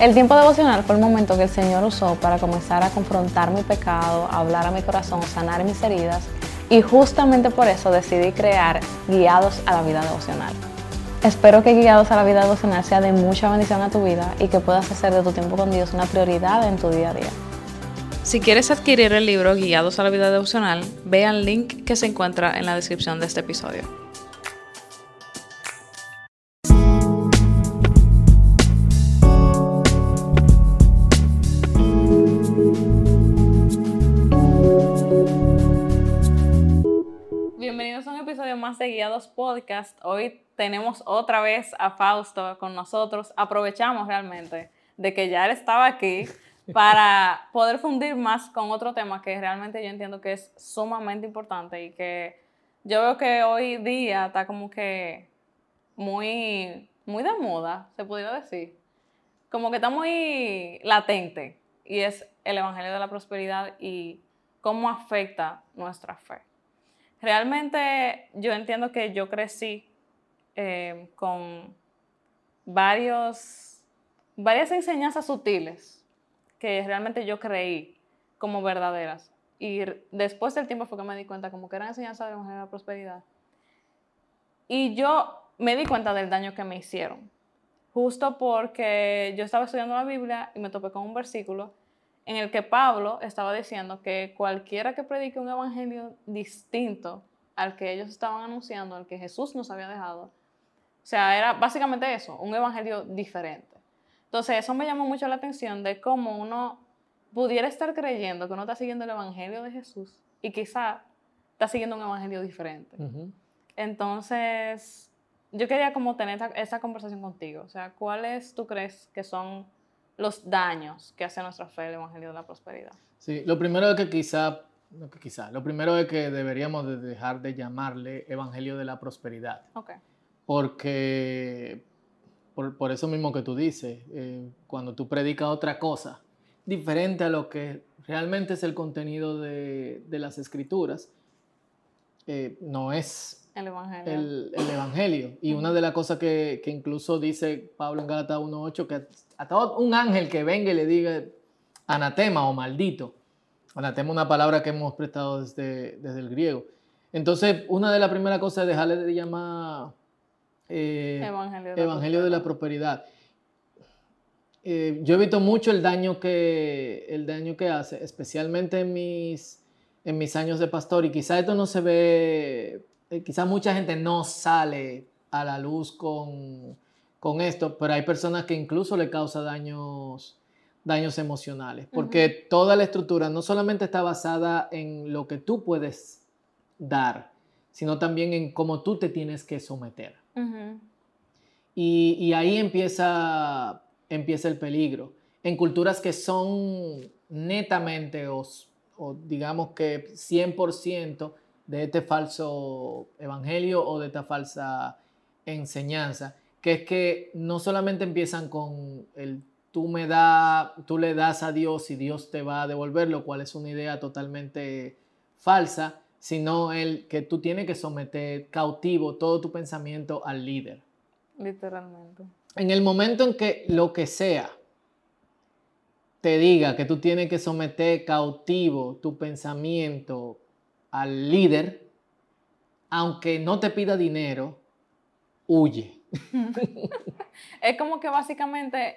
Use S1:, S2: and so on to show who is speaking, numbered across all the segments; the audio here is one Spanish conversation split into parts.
S1: El tiempo devocional fue el momento que el Señor usó para comenzar a confrontar mi pecado, hablar a mi corazón, sanar mis heridas y justamente por eso decidí crear Guiados a la Vida Devocional. Espero que Guiados a la Vida Devocional sea de mucha bendición a tu vida y que puedas hacer de tu tiempo con Dios una prioridad en tu día a día.
S2: Si quieres adquirir el libro Guiados a la Vida Devocional, ve al link que se encuentra en la descripción de este episodio. Más de Guiados Podcast. Hoy tenemos otra vez a Fausto con nosotros. Aprovechamos realmente de que ya él estaba aquí para poder fundir más con otro tema que realmente yo entiendo que es sumamente importante y que yo veo que hoy día está como que muy, muy de moda, se pudiera decir. Como que está muy latente y es el Evangelio de la Prosperidad y cómo afecta nuestra fe. Realmente yo entiendo que yo crecí eh, con varios, varias enseñanzas sutiles que realmente yo creí como verdaderas. Y después del tiempo fue que me di cuenta como que eran enseñanzas de la de prosperidad. Y yo me di cuenta del daño que me hicieron. Justo porque yo estaba estudiando la Biblia y me topé con un versículo en el que Pablo estaba diciendo que cualquiera que predique un evangelio distinto al que ellos estaban anunciando, al que Jesús nos había dejado, o sea, era básicamente eso, un evangelio diferente. Entonces, eso me llamó mucho la atención de cómo uno pudiera estar creyendo que uno está siguiendo el Evangelio de Jesús y quizá está siguiendo un Evangelio diferente. Entonces, yo quería como tener esa, conversación contigo. O sea, ¿cuáles tú crees que son los daños que hace nuestra fe el Evangelio de la Prosperidad?
S3: Sí, lo primero es que quizá, no que quizá, lo primero es que deberíamos de dejar de llamarle Evangelio de la Prosperidad.
S1: Ok.
S3: Porque por, eso mismo que tú dices, eh, cuando tú predicas otra cosa, diferente a lo que realmente es el contenido de, las escrituras, eh, no es
S1: el Evangelio.
S3: El, evangelio. Y una de las cosas que, incluso dice Pablo en Gálatas 1.8, que hasta un ángel que venga y le diga anatema o maldito. Anatema es una palabra que hemos prestado desde, desde el griego. Entonces, una de las primeras cosas es dejarle de llamar
S1: eh,
S3: Evangelio, de, la Prosperidad. Eh, yo he visto mucho el daño que, el daño que hace, especialmente en mis, en mis años de pastor, y quizá esto no se ve, eh, quizá mucha gente no sale a la luz con, con, esto, pero hay personas que incluso le causa daños, daños emocionales, porque toda la estructura no solamente está basada en lo que tú puedes dar, sino también en cómo tú te tienes que someter. Y, ahí empieza, empieza el peligro. En culturas que son netamente o, digamos que 100% de este falso evangelio o de esta falsa enseñanza, que es que no solamente empiezan con el tú me da, tú le das a Dios y Dios te va a devolver, lo cual es una idea totalmente falsa, sino el que tú tienes que someter cautivo todo tu pensamiento al líder.
S1: Literalmente.
S3: En el momento en que lo que sea te diga que tú tienes que someter cautivo tu pensamiento al líder, aunque no te pida dinero, huye.
S1: es como que básicamente,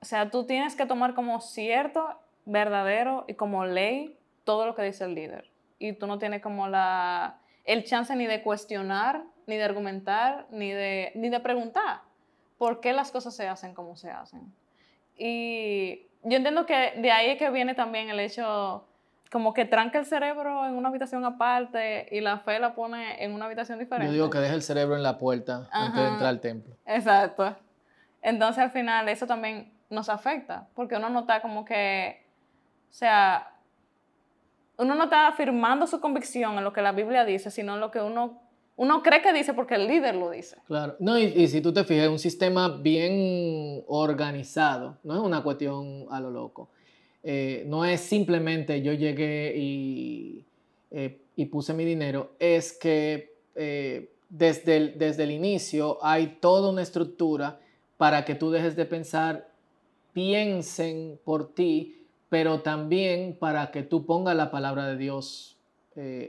S1: o sea, tú tienes que tomar como cierto, verdadero y como ley todo lo que dice el líder y tú no tienes como la, el chance ni de cuestionar, ni de argumentar, ni de, ni de preguntar por qué las cosas se hacen como se hacen. Y yo entiendo que de ahí es que viene también el hecho como que tranca el cerebro en una habitación aparte y la fe la pone en una habitación diferente.
S3: Yo digo que deja el cerebro en la puerta antes de entrar al templo.
S1: Exacto. Entonces al final eso también nos afecta, porque uno nota como que, o sea, uno no está afirmando su convicción en lo que la Biblia dice, sino en lo que uno, uno cree que dice porque el líder lo dice.
S3: Claro, no, y, si tú te fijas, un sistema bien organizado, no es una cuestión a lo loco. Eh, no es simplemente yo llegué y, eh, y puse mi dinero, es que eh, desde, el, desde el inicio hay toda una estructura para que tú dejes de pensar piensen por ti, pero también para que tú pongas la palabra de Dios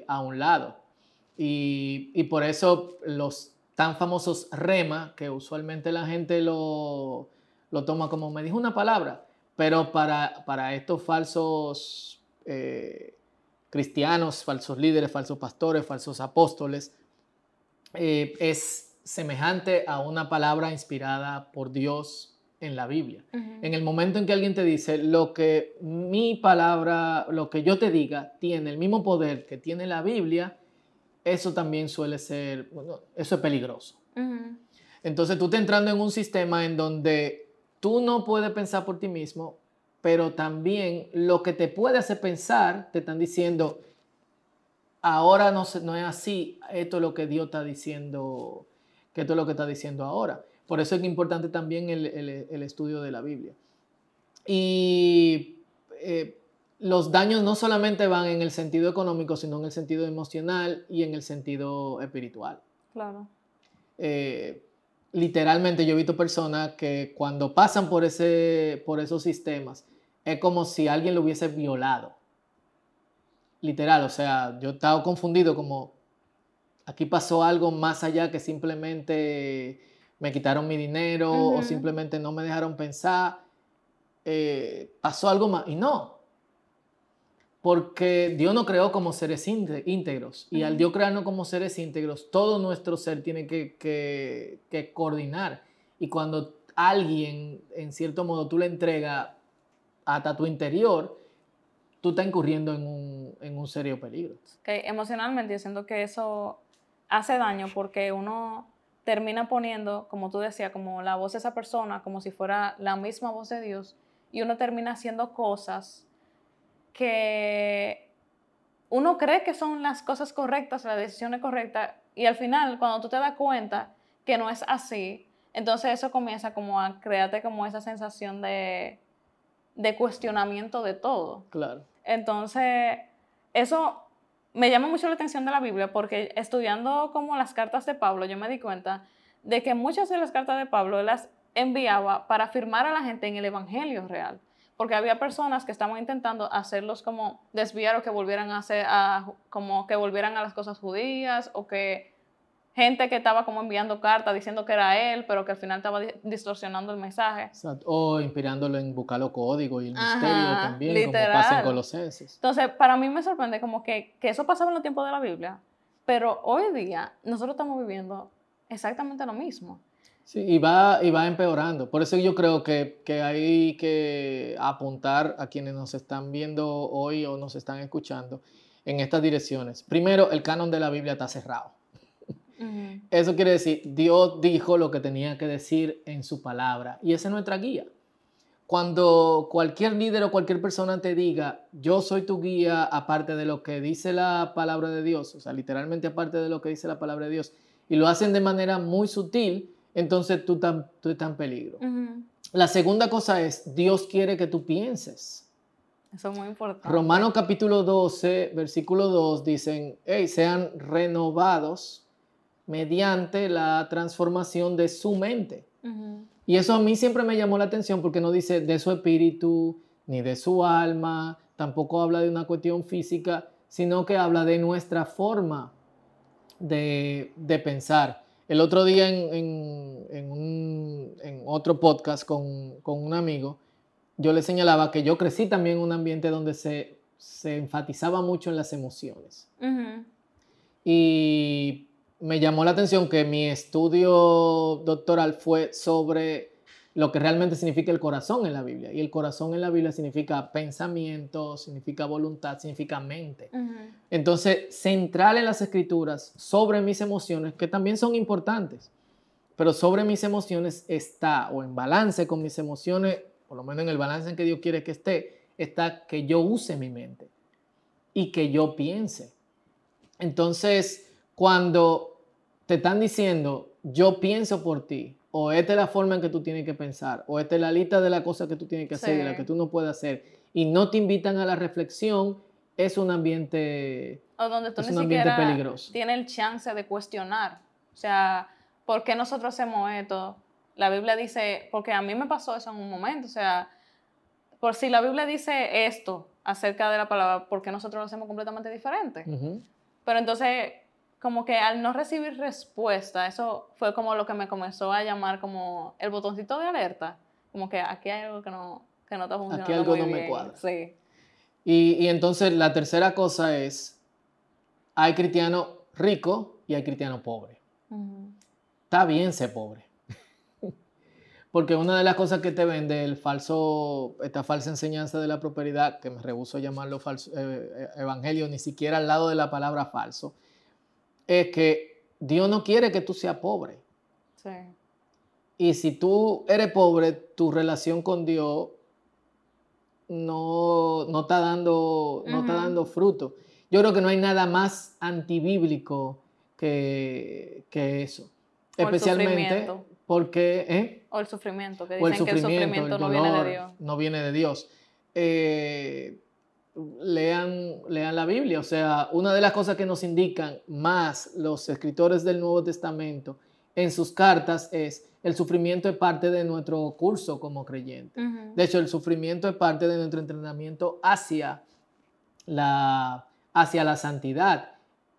S3: a un lado. Y, y, por eso los tan famosos rema, que usualmente la gente lo, lo toma como me dijo una palabra, pero para, para estos falsos eh, cristianos, falsos líderes, falsos pastores, falsos apóstoles, eh, es semejante a una palabra inspirada por Dios en la Biblia. En el momento en que alguien te dice, lo que mi palabra, lo que yo te diga, tiene el mismo poder que tiene la Biblia, eso también suele ser, bueno, eso es peligroso. Entonces tú estás entrando en un sistema en donde tú no puedes pensar por ti mismo, pero también lo que te puede hacer pensar, te están diciendo, ahora no, no es así, esto es lo que Dios está diciendo, que esto es lo que está diciendo ahora. Por eso es importante también el, el, estudio de la Biblia. Y eh, los daños no solamente van en el sentido económico, sino en el sentido emocional y en el sentido espiritual.
S1: Claro.
S3: Eh, literalmente yo he visto personas que cuando pasan por, ese, por esos sistemas, es como si alguien lo hubiese violado. Literal, o sea, yo estaba confundido como, aquí pasó algo más allá que simplemente me quitaron mi dinero o simplemente no me dejaron pensar, eh, pasó algo más. Y no, porque Dios nos creó como seres íntegros y al Dios crearnos como seres íntegros, todo nuestro ser tiene que, coordinar. Y cuando alguien, en cierto modo, tú le entregas hasta tu interior, tú estás incurriendo en un, serio peligro.
S1: Okay. Emocionalmente, yo siento que eso hace daño porque uno termina poniendo, como tú decías, como la voz de esa persona, como si fuera la misma voz de Dios, y uno termina haciendo cosas que uno cree que son las cosas correctas, la decisión es correcta, y al final, cuando tú te das cuenta que no es así, entonces eso comienza como a crearte como esa sensación de, de cuestionamiento de todo.
S3: Claro.
S1: Entonces, eso me llama mucho la atención de la Biblia porque estudiando como las cartas de Pablo, yo me di cuenta de que muchas de las cartas de Pablo las enviaba para afirmar a la gente en el Evangelio real porque había personas que estaban intentando hacerlos como desviar o que volvieran a hacer, como que volvieran a las cosas judías o que gente que estaba como enviando cartas diciendo que era él, pero que al final estaba distorsionando el mensaje.
S3: O inspirándolo en buscar los códigos y el misterio también, literal. como pasa en Colosenses.
S1: Entonces, para mí me sorprende como que, que eso pasaba en los tiempos de la Biblia, pero hoy día nosotros estamos viviendo exactamente lo mismo.
S3: Sí, y va, y va empeorando. Por eso yo creo que, que, hay que apuntar a quienes nos están viendo hoy o nos están escuchando en estas direcciones. Primero, el canon de la Biblia está cerrado. Eso quiere decir, Dios dijo lo que tenía que decir en su palabra y esa es nuestra guía. Cuando cualquier líder o cualquier persona te diga, yo soy tu guía aparte de lo que dice la palabra de Dios, o sea, literalmente aparte de lo que dice la palabra de Dios, y lo hacen de manera muy sutil, entonces tú, tú estás en peligro. La segunda cosa es, Dios quiere que tú pienses.
S1: Eso es muy importante.
S3: Romanos capítulo 12, versículo 2 dicen, hey, sean renovados mediante la transformación de su mente. Y eso a mí siempre me llamó la atención porque no dice de su espíritu ni de su alma, tampoco habla de una cuestión física, sino que habla de nuestra forma de, de pensar. El otro día en, en, otro podcast con, un amigo, yo le señalaba que yo crecí también en un ambiente donde se, enfatizaba mucho en las emociones. Y me llamó la atención que mi estudio doctoral fue sobre lo que realmente significa el corazón en la Biblia. Y el corazón en la Biblia significa pensamiento, significa voluntad, significa mente. Entonces, central en las escrituras sobre mis emociones, que también son importantes, pero sobre mis emociones está, o en balance con mis emociones, por lo menos en el balance en que Dios quiere que esté, está que yo use mi mente y que yo piense. Entonces, cuando te están diciendo, yo pienso por ti, o esta es la forma en que tú tienes que pensar, o esta es la lista de las cosas que tú tienes que hacer y la que tú no puedes hacer, y no te invitan a la reflexión, es un ambiente,
S1: o donde tú es un ambiente peligroso. Tiene el chance de cuestionar, o sea, ¿por qué nosotros hacemos esto? la Biblia dice, porque a mí me pasó eso en un momento, o sea, por si la Biblia dice esto acerca de la palabra, ¿por qué nosotros lo hacemos completamente diferente? Pero entonces, como que al no recibir respuesta, eso fue como lo que me comenzó a llamar como el botoncito de alerta, como que aquí hay algo que no, que no está funcionando.
S3: Aquí algo no me cuadra.
S1: Sí.
S3: Y, y entonces la tercera cosa es, hay cristiano rico y hay cristiano pobre. Está bien ser pobre. Porque una de las cosas que te vende el falso, esta falsa enseñanza de la prosperidad, que me rehuso llamarlo falso, eh, eh, evangelio, ni siquiera al lado de la palabra falso, es que Dios no quiere que tú seas pobre. Sí. Y si tú eres pobre, tu relación con Dios no, no está, dando, no está dando fruto. Yo creo que no hay nada más antibíblico que, que eso. Especialmente porque... ¿eh?
S1: O el sufrimiento, que dicen que el sufrimiento no viene de Dios.
S3: No viene de Dios. Eh, lean, lean la Biblia. O sea, una de las cosas que nos indican más los escritores del Nuevo Testamento en sus cartas es el sufrimiento es parte de nuestro curso como creyente. De hecho, el sufrimiento es parte de nuestro entrenamiento hacia la, hacia la santidad.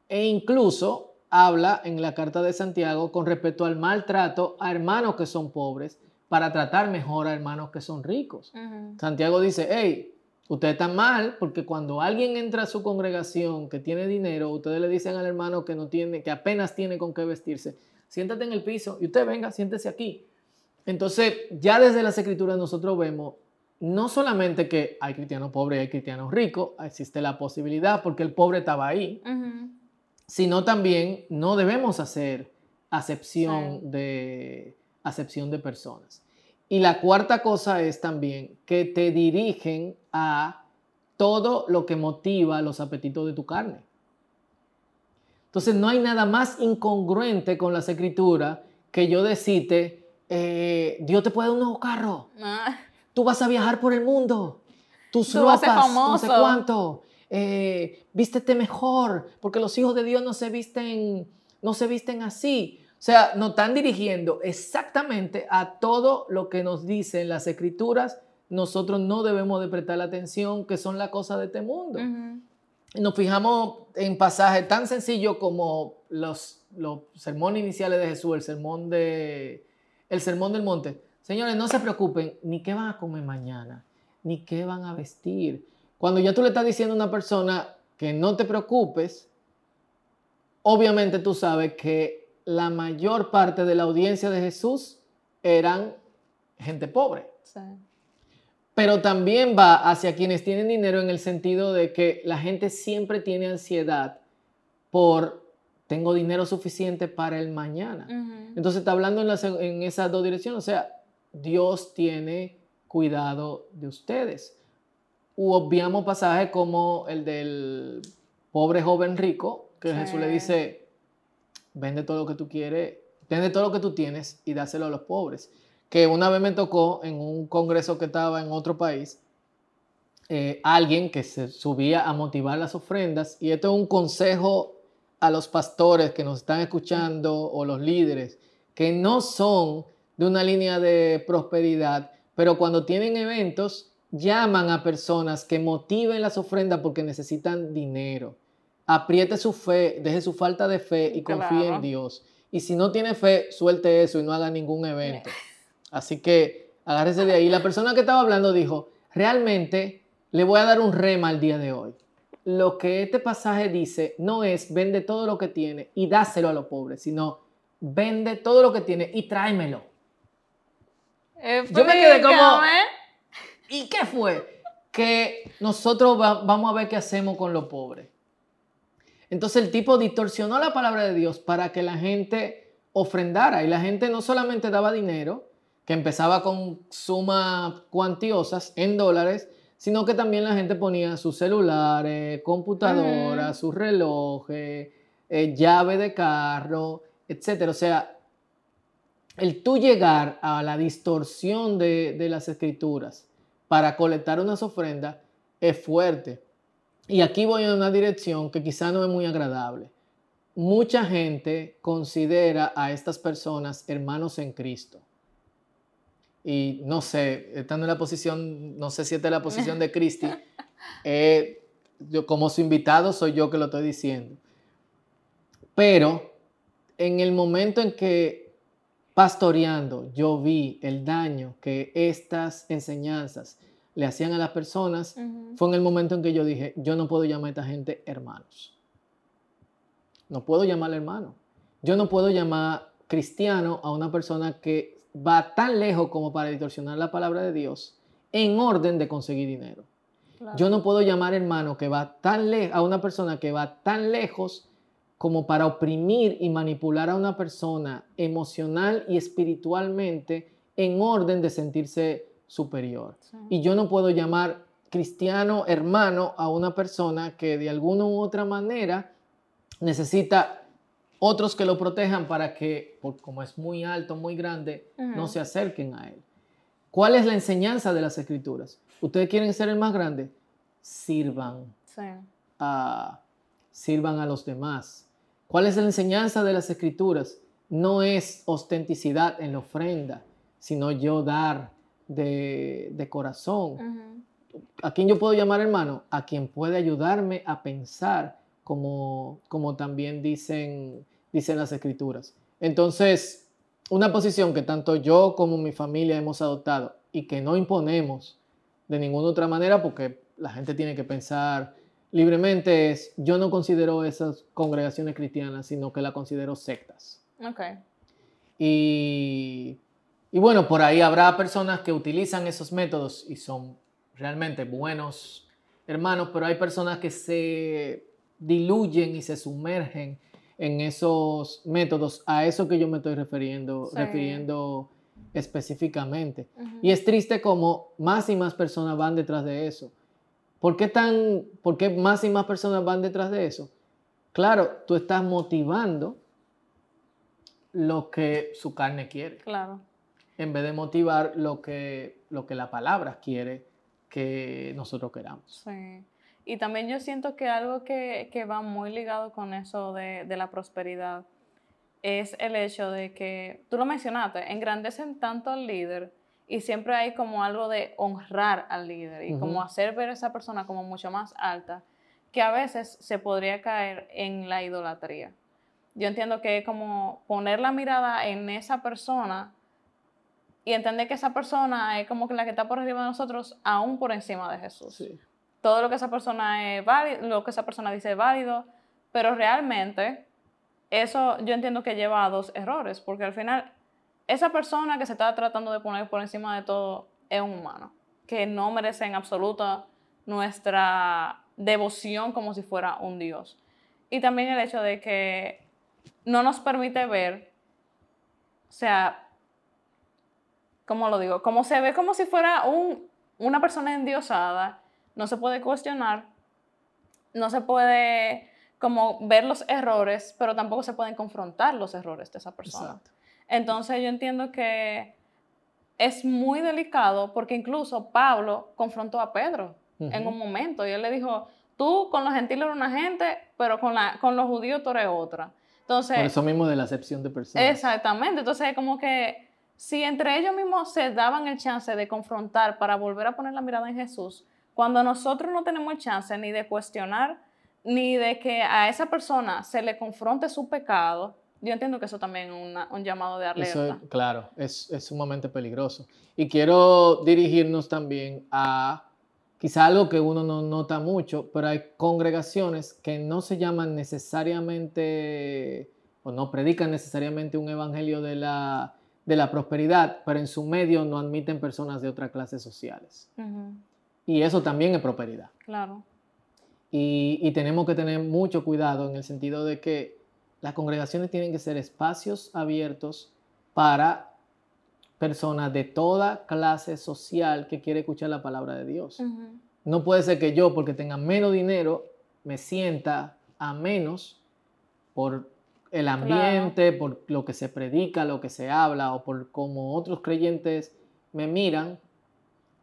S3: E incluso habla en la carta de Santiago con respecto al maltrato a hermanos que son pobres para tratar mejor a hermanos que son ricos. Santiago dice, hey, ustedes están mal porque cuando alguien entra a su congregación que tiene dinero, ustedes le dicen al hermano que no tiene, que apenas tiene con qué vestirse, siéntate en el piso y usted venga, siéntese aquí. Entonces, ya desde las escrituras nosotros vemos no solamente que hay cristianos pobres y hay cristianos ricos, existe la posibilidad porque el pobre estaba ahí, sino también no debemos hacer acepción, de, acepción de personas. Y la cuarta cosa es también que te dirigen a todo lo que motiva los apetitos de tu carne. Entonces no hay nada más incongruente con las escrituras que yo decirte, eh, Dios te puede dar un nuevo carro. Ah. Tú vas a viajar por el mundo. Tus Tú ropas, no sé cuánto eh, vístete mejor, porque los hijos de Dios no se visten, no se visten así. O sea, nos están dirigiendo exactamente a todo lo que nos dicen las escrituras. Nosotros no debemos de prestar la atención que son las cosas de este mundo. Nos fijamos en pasajes tan sencillos como los, los sermones iniciales de Jesús, el sermón, de, el sermón del monte. Señores, no se preocupen ni qué van a comer mañana, ni qué van a vestir cuando ya tú le estás diciendo a una persona que no te preocupes, obviamente tú sabes que la mayor parte de la audiencia de Jesús eran gente pobre. Pero también va hacia quienes tienen dinero en el sentido de que la gente siempre tiene ansiedad por tengo dinero suficiente para el mañana. Entonces está hablando en, en esas dos direcciones. O sea, Dios tiene cuidado de ustedes u obviamos pasajes como el del pobre joven rico, que Jesús le dice, vende todo lo que tú quieres, vende todo lo que tú tienes y dáselo a los pobres. Que una vez me tocó en un congreso que estaba en otro país, eh, alguien que se subía a motivar las ofrendas, y esto es un consejo a los pastores que nos están escuchando o los líderes, que no son de una línea de prosperidad, pero cuando tienen eventos, llaman a personas que motiven las ofrendas porque necesitan dinero. Apriete su fe, deje su falta de fe y confíe en Dios. Y si no tiene fe, suelte eso y no haga ningún evento. Así que agárrese de ahí. La persona que estaba hablando dijo, realmente le voy a dar un rema al día de hoy. Lo que este pasaje dice no es vende todo lo que tiene y dáselo a los pobres, sino vende todo lo que tiene y tráemelo. Yo me quedé como... ¿Y qué fue? Que nosotros vamos a ver qué hacemos con los pobres. Entonces el tipo distorsionó la palabra de Dios para que la gente ofrendara y la gente no solamente daba dinero, que empezaba con sumas cuantiosas en dólares, sino que también la gente ponía sus celulares, computadoras, sus relojes, eh, llave de carro, etc. O sea, el tú llegar a la distorsión de, de las escrituras para colectar unas ofrendas es fuerte. Y aquí voy en una dirección que quizá no es muy agradable. Mucha gente considera a estas personas hermanos en Cristo. y no sé, estando en la posición, no sé si esta es la posición de Cristi, eh, yo como su invitado soy yo que lo estoy diciendo. Pero en el momento en que pastoreando yo vi el daño que estas enseñanzas le hacían a las personas, fue en el momento en que yo dije, yo no puedo llamar a esta gente hermanos. No puedo llamar hermano. Yo no puedo llamar cristiano a una persona que va tan lejos como para distorsionar la palabra de Dios en orden de conseguir dinero. Yo no puedo llamar hermano que va tan a una persona que va tan lejos como para oprimir y manipular a una persona emocional y espiritualmente en orden de sentirse superior. Y yo no puedo llamar cristiano hermano a una persona que de alguna u otra manera necesita otros que lo protejan para que, como es muy alto, muy grande, no se acerquen a él. ¿Cuál es la enseñanza de las escrituras? ¿Ustedes quieren ser el más grande? Sirvan. A, sirvan a los demás. ¿Cuál es la enseñanza de las escrituras? No es ostenticidad en la ofrenda, sino yo dar de, corazón. ¿A quién yo puedo llamar hermano? A quien puede ayudarme a pensar como, como también dicen, dicen las escrituras. Entonces, una posición que tanto yo como mi familia hemos adoptado y que no imponemos de ninguna otra manera porque la gente tiene que pensar libremente es, yo no considero esas congregaciones cristianas, sino que la considero sectas.
S1: Ok.
S3: Y y bueno, por ahí habrá personas que utilizan esos métodos y son realmente buenos hermanos, pero hay personas que se diluyen y se sumergen en esos métodos, a eso que yo me estoy refiriendo, refiriendo específicamente. Y es triste como más y más personas van detrás de eso. ¿Por qué, tan, ¿Por qué más y más personas van detrás de eso? Claro, tú estás motivando lo que su carne quiere.
S1: Claro
S3: en vez de motivar lo que, lo que la palabra quiere que nosotros queramos.
S1: Sí. Y también yo siento que algo que, que va muy ligado con eso de, de, la prosperidad es el hecho de que, tú lo mencionaste, engrandecen tanto al líder y siempre hay como algo de honrar al líder y como hacer ver a esa persona como mucho más alta, que a veces se podría caer en la idolatría. Yo entiendo que es como poner la mirada en esa persona y entender que esa persona es como que la que está por arriba de nosotros, aún por encima de Jesús. Todo lo que esa persona es válido, lo que esa persona dice es válido, pero realmente eso yo entiendo que lleva a dos errores, porque al final esa persona que se está tratando de poner por encima de todo es un humano, que no merece en absoluto nuestra devoción como si fuera un Dios. Y también el hecho de que no nos permite ver, o sea, ¿cómo lo digo? Como se ve como si fuera un, una persona endiosada, no se puede cuestionar, no se puede como ver los errores, pero tampoco se pueden confrontar los errores de esa persona. Entonces yo entiendo que es muy delicado porque incluso Pablo confrontó a Pedro en un momento y él le dijo, tú con los gentiles eres una gente, pero con, la, con los judíos tú eres otra. Entonces,
S3: Por eso mismo de la acepción de personas.
S1: Exactamente, entonces como que si entre ellos mismos se daban el chance de confrontar para volver a poner la mirada en Jesús, cuando nosotros no tenemos chance ni de cuestionar, ni de que a esa persona se le confronte su pecado, yo entiendo que eso también es un llamado de alerta.
S3: Eso, claro, es, es, sumamente peligroso. Y quiero dirigirnos también a quizá algo que uno no nota mucho, pero hay congregaciones que no se llaman necesariamente o no predican necesariamente un evangelio de la de la prosperidad, pero en su medio no admiten personas de otras clases sociales. Y eso también es prosperidad.
S1: Claro.
S3: Y, tenemos que tener mucho cuidado en el sentido de que las congregaciones tienen que ser espacios abiertos para personas de toda clase social que quiere escuchar la palabra de Dios. No puede ser que yo, porque tenga menos dinero, me sienta a menos por el ambiente, por lo que se predica, lo que se habla o por cómo otros creyentes me miran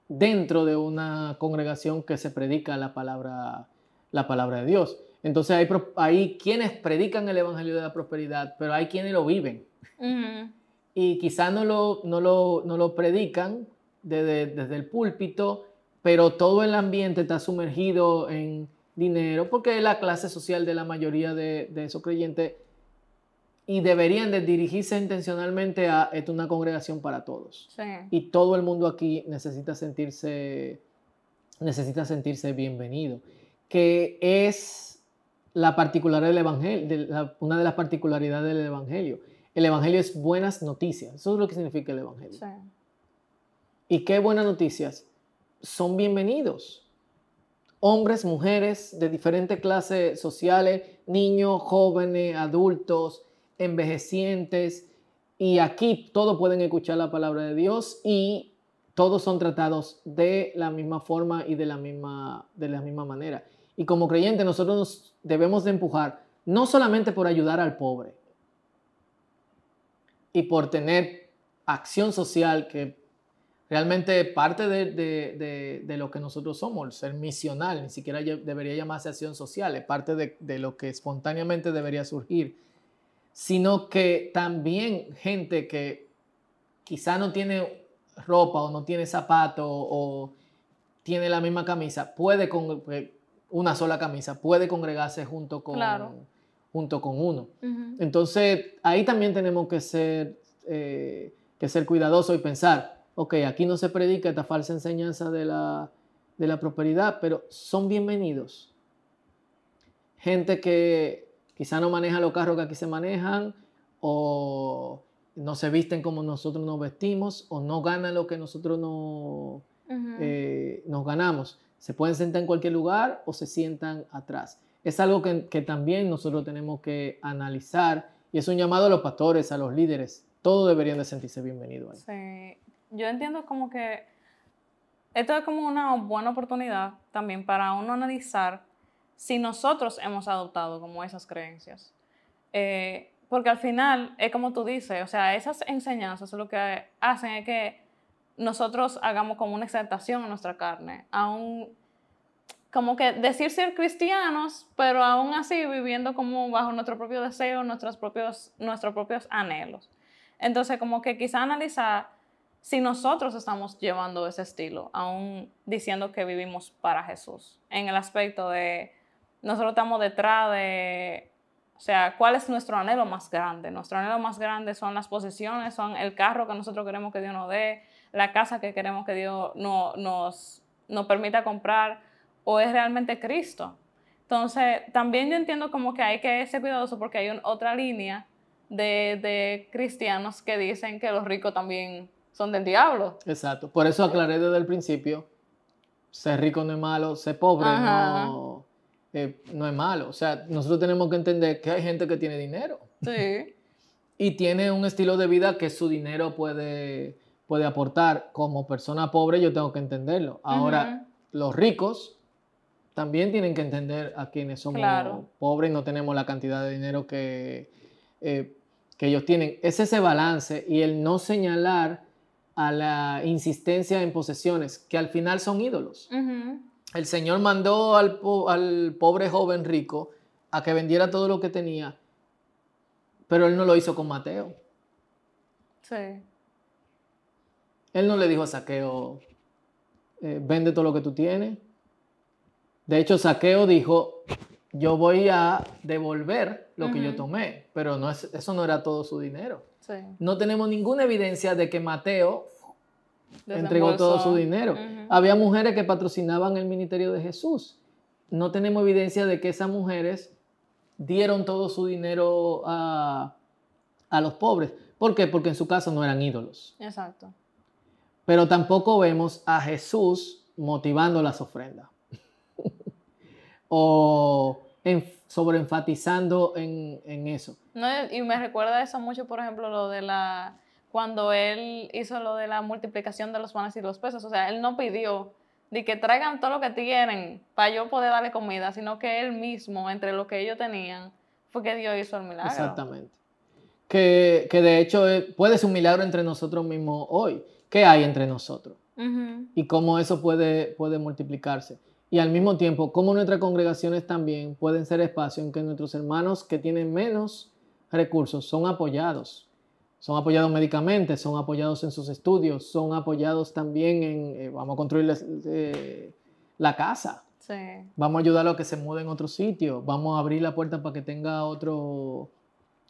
S3: dentro de una congregación que se predica la palabra, la palabra de Dios. Entonces hay, hay quienes predican el Evangelio de la Prosperidad, pero hay quienes lo viven. y quizá no lo, no lo, no lo predican desde, desde el púlpito, pero todo el ambiente está sumergido en dinero, porque la clase social de la mayoría de, de esos creyentes y deberían de dirigirse intencionalmente a es una congregación para todos.
S1: Sí.
S3: Y todo el mundo aquí necesita sentirse, necesita sentirse bienvenido, que es la particularidad del evangelio, de la- una de las particularidades del evangelio. El evangelio es buenas noticias, eso es lo que significa el evangelio.
S1: Sí.
S3: ¿Y qué buenas noticias? Son bienvenidos. Hombres, mujeres de diferentes clases sociales, niños, jóvenes, adultos, envejecientes. Y aquí todos pueden escuchar la palabra de Dios y todos son tratados de la misma forma y de la misma, de la misma manera. Y como creyentes nosotros nos debemos de empujar no solamente por ayudar al pobre y por tener acción social que realmente parte de, de- de- lo que nosotros somos, ser misional, ni siquiera debería llamarse acción social, es parte de lo que espontáneamente debería surgir, sino que también gente que quizá no tiene ropa o no tiene zapato o tiene la misma camisa, puede con eh, una sola camisa, puede congregarse junto con,
S1: Claro.
S3: junto con uno. Entonces, ahí también tenemos que ser, eh, que ser cuidadosos y pensar, ok, aquí no se predica esta falsa enseñanza de la, de la prosperidad, pero son bienvenidos. Gente que quizá no maneja los carros que aquí se manejan, o no se visten como nosotros nos vestimos, o no ganan lo que nosotros no, eh, nos ganamos. Se pueden sentar en cualquier lugar o se sientan atrás. Es algo que, que también nosotros tenemos que analizar y es un llamado a los pastores, a los líderes. Todos deberían de sentirse bienvenidos ahí.
S1: Sí, yo entiendo como que esto es como una buena oportunidad también para uno analizar si nosotros hemos adoptado como esas creencias. Eh, porque al final es como tú dices, o sea, esas enseñanzas lo que hacen es que nosotros hagamos como una exaltación a nuestra carne, aún como que decir ser cristianos, pero aún así viviendo como bajo nuestro propio deseo, nuestros propios, nuestros propios anhelos. Entonces, como que quizá analizar si nosotros estamos llevando ese estilo, aún diciendo que vivimos para Jesús, en el aspecto de nosotros estamos detrás de, o sea, ¿cuál es nuestro anhelo más grande? Nuestro anhelo más grande son las posesiones, son el carro que nosotros queremos que Dios nos dé, la casa que queremos que Dios no, nos, nos permita comprar, o es realmente Cristo. Entonces, también yo entiendo como que hay que ser cuidadoso porque hay un- otra línea de, de cristianos que dicen que los ricos también son del diablo.
S3: Exacto. Por eso aclaré desde el principio, ser rico no es malo, ser pobre
S1: Ajá.
S3: no, eh, no es malo. O sea, nosotros tenemos que entender que hay gente que tiene dinero
S1: Sí.
S3: y tiene un estilo de vida que su dinero puede, puede aportar. Como persona pobre yo tengo que entenderlo. Ahora, los ricos también tienen que entender a quienes somos
S1: Claro.
S3: pobres y no tenemos la cantidad de dinero que, eh, que ellos tienen. Es ese balance y el no señalar a la insistencia en posesiones, que al final son ídolos.
S1: Ujú.
S3: El Señor mandó al, po- al pobre joven rico a que vendiera todo lo que tenía, pero él no lo hizo con Mateo.
S1: Sí.
S3: Él no le dijo a Saqueo, eh, vende todo lo que tú tienes. De hecho, Saqueo dijo, yo voy a devolver lo que yo tomé, pero no es, eso no era todo su dinero.
S1: Sí.
S3: No tenemos ninguna evidencia de que Mateo entregó todo su dinero. Había mujeres que patrocinaban el ministerio de Jesús. No tenemos evidencia de que esas mujeres dieron todo su dinero a, a los pobres. ¿Por qué? Porque en su caso no eran ídolos.
S1: Exacto.
S3: Pero tampoco vemos a Jesús motivando las ofrendas. o en, sobreenfatizando en, en eso.
S1: No, y me recuerda eso mucho, por ejemplo, lo de la cuando él hizo lo de la multiplicación de los panes y los pesos. O sea, él no pidió de que traigan todo lo que tienen para yo poder darle comida, sino que él mismo, entre lo que ellos tenían, fue que Dios hizo el milagro.
S3: Exactamente. Que, que de hecho eh, puede ser un milagro entre nosotros mismos hoy. ¿Qué hay entre nosotros? Y cómo eso puede, puede multiplicarse. Y al mismo tiempo, cómo nuestras congregaciones también pueden ser espacios en que nuestros hermanos que tienen menos recursos son apoyados, son apoyados médicamente, son apoyados en sus estudios, son apoyados también en, eh, vamos a construir eh, la casa. Sí. Vamos a ayudarlo a que se mude en otro sitio, vamos a abrir la puerta para que tenga otro,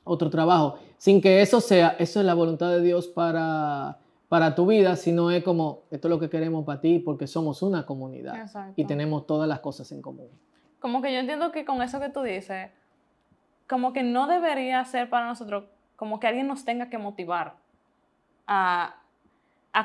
S3: otro trabajo, sin que eso sea, eso es la voluntad de Dios para, para tu vida, sino es como, esto es lo que queremos para ti, porque somos una comunidad y tenemos todas las cosas en común.
S1: Como que yo entiendo que con eso que tú dices, como que no debería ser para nosotros como que alguien nos tenga que motivar a,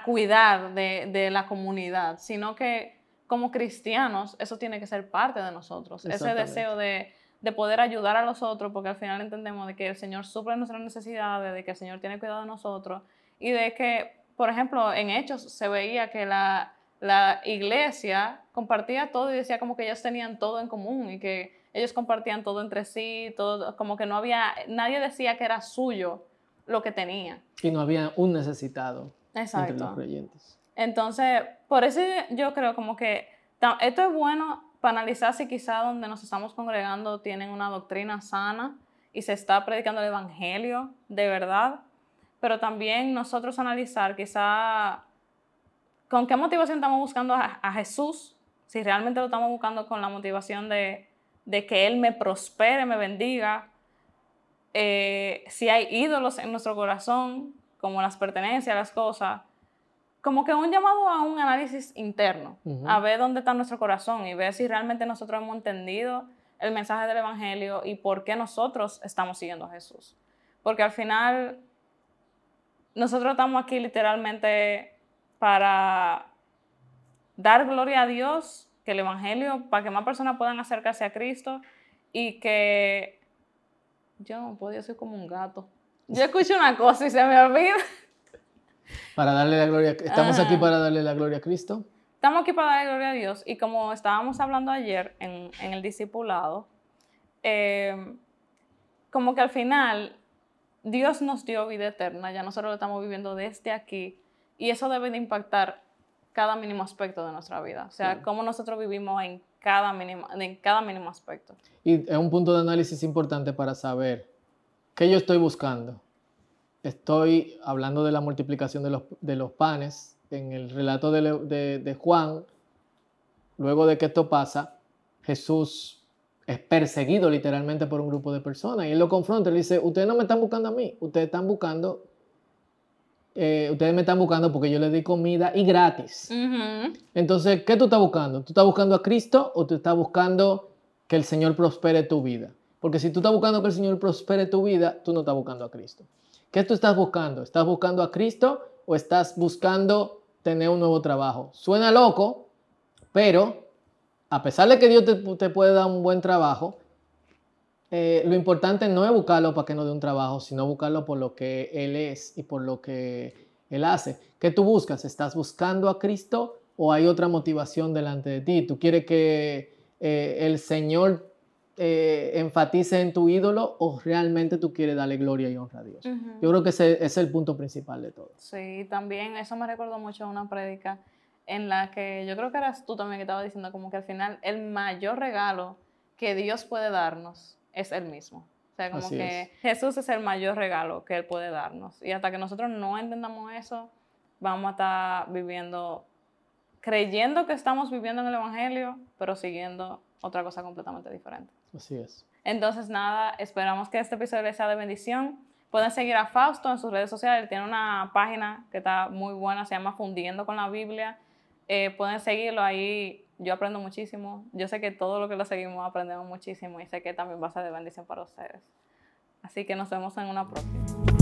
S1: cuidar de, la comunidad, sino que como cristianos eso tiene que ser parte de nosotros, ese deseo de, poder ayudar a los otros, porque al final entendemos de que el Señor suple nuestras necesidades, de que el Señor tiene cuidado de nosotros y de que, por ejemplo, en Hechos se veía que la, la iglesia compartía todo y decía como que ellos tenían todo en común y que ellos compartían todo entre sí, todo, como que no había, nadie decía que era suyo lo que tenía.
S3: Y no había un necesitado entre los creyentes.
S1: Entonces, por eso yo creo como que esto es bueno para analizar si quizá donde nos estamos congregando tienen una doctrina sana y se está predicando el Evangelio de verdad, pero también nosotros analizar quizá con qué motivación estamos buscando a Jesús, si realmente lo estamos buscando con la motivación de de que Él me prospere, me bendiga. Eh, si hay ídolos en nuestro corazón, como las pertenencias, las cosas, como que un llamado a un análisis interno, a ver dónde está nuestro corazón y ver si realmente nosotros hemos entendido el mensaje del Evangelio y por qué nosotros estamos siguiendo a Jesús. Porque al final, nosotros estamos aquí literalmente para dar gloria a Dios que el Evangelio, para que más personas puedan acercarse a Cristo y que yo no puedo, ser como un gato. Yo escucho una cosa y se me olvida.
S3: Para darle la gloria, estamos aquí para darle la gloria a Cristo.
S1: Estamos aquí para darle gloria a Dios y como estábamos hablando ayer en, en el discipulado, eh, como que al final Dios nos dio vida eterna, ya nosotros lo estamos viviendo desde aquí y eso debe de impactar cada mínimo aspecto de nuestra vida. O sea, cómo nosotros vivimos en cada, mínimo, en cada mínimo aspecto.
S3: Y es un punto de análisis importante para saber qué yo estoy buscando. Estoy hablando de la multiplicación de los, de los panes en el relato de, de Juan. Luego de que esto pasa, Jesús es perseguido literalmente por un grupo de personas y él lo confronta y le dice, ustedes no me están buscando a mí, ustedes están buscando eh, ustedes me están buscando porque yo les di comida y gratis. Entonces, ¿qué tú estás buscando? ¿Tú estás buscando a Cristo o tú estás buscando que el Señor prospere tu vida? Porque si tú estás buscando que el Señor prospere tu vida, tú no estás buscando a Cristo. ¿Qué tú estás buscando? ¿Estás buscando a Cristo o estás buscando tener un nuevo trabajo? Suena loco, pero a pesar de que Dios te, te puede dar un buen trabajo, eh, lo importante no es buscarlo para que no dé un trabajo, sino buscarlo por lo que Él es y por lo que Él hace. ¿Qué tú buscas? ¿Estás buscando a Cristo o hay otra motivación delante de ti? ¿Tú quieres que eh, el Señor eh, enfatice en tu ídolo o realmente tú quieres darle gloria y honra a Dios? Yo creo que ese, es el punto principal de todo.
S1: Sí, también eso me recordó mucho a una prédica en la que yo creo que eras tú también que estaba diciendo como que al final el mayor regalo que Dios puede darnos es el mismo. O sea, como que Jesús es el mayor regalo que Él puede darnos. Y hasta que nosotros no entendamos eso, vamos a estar viviendo, creyendo que estamos viviendo en el Evangelio, pero siguiendo otra cosa completamente diferente.
S3: Así es.
S1: Entonces, nada, esperamos que este episodio les sea de bendición. Pueden seguir a Fausto en sus redes sociales. Tiene una página que está muy buena, se llama Fundiendo con la Biblia. Eh, pueden seguirlo ahí yo aprendo muchísimo. Yo sé que todo lo que lo seguimos aprendemos muchísimo y sé que también va a ser de bendición para ustedes. Así que nos vemos en una próxima.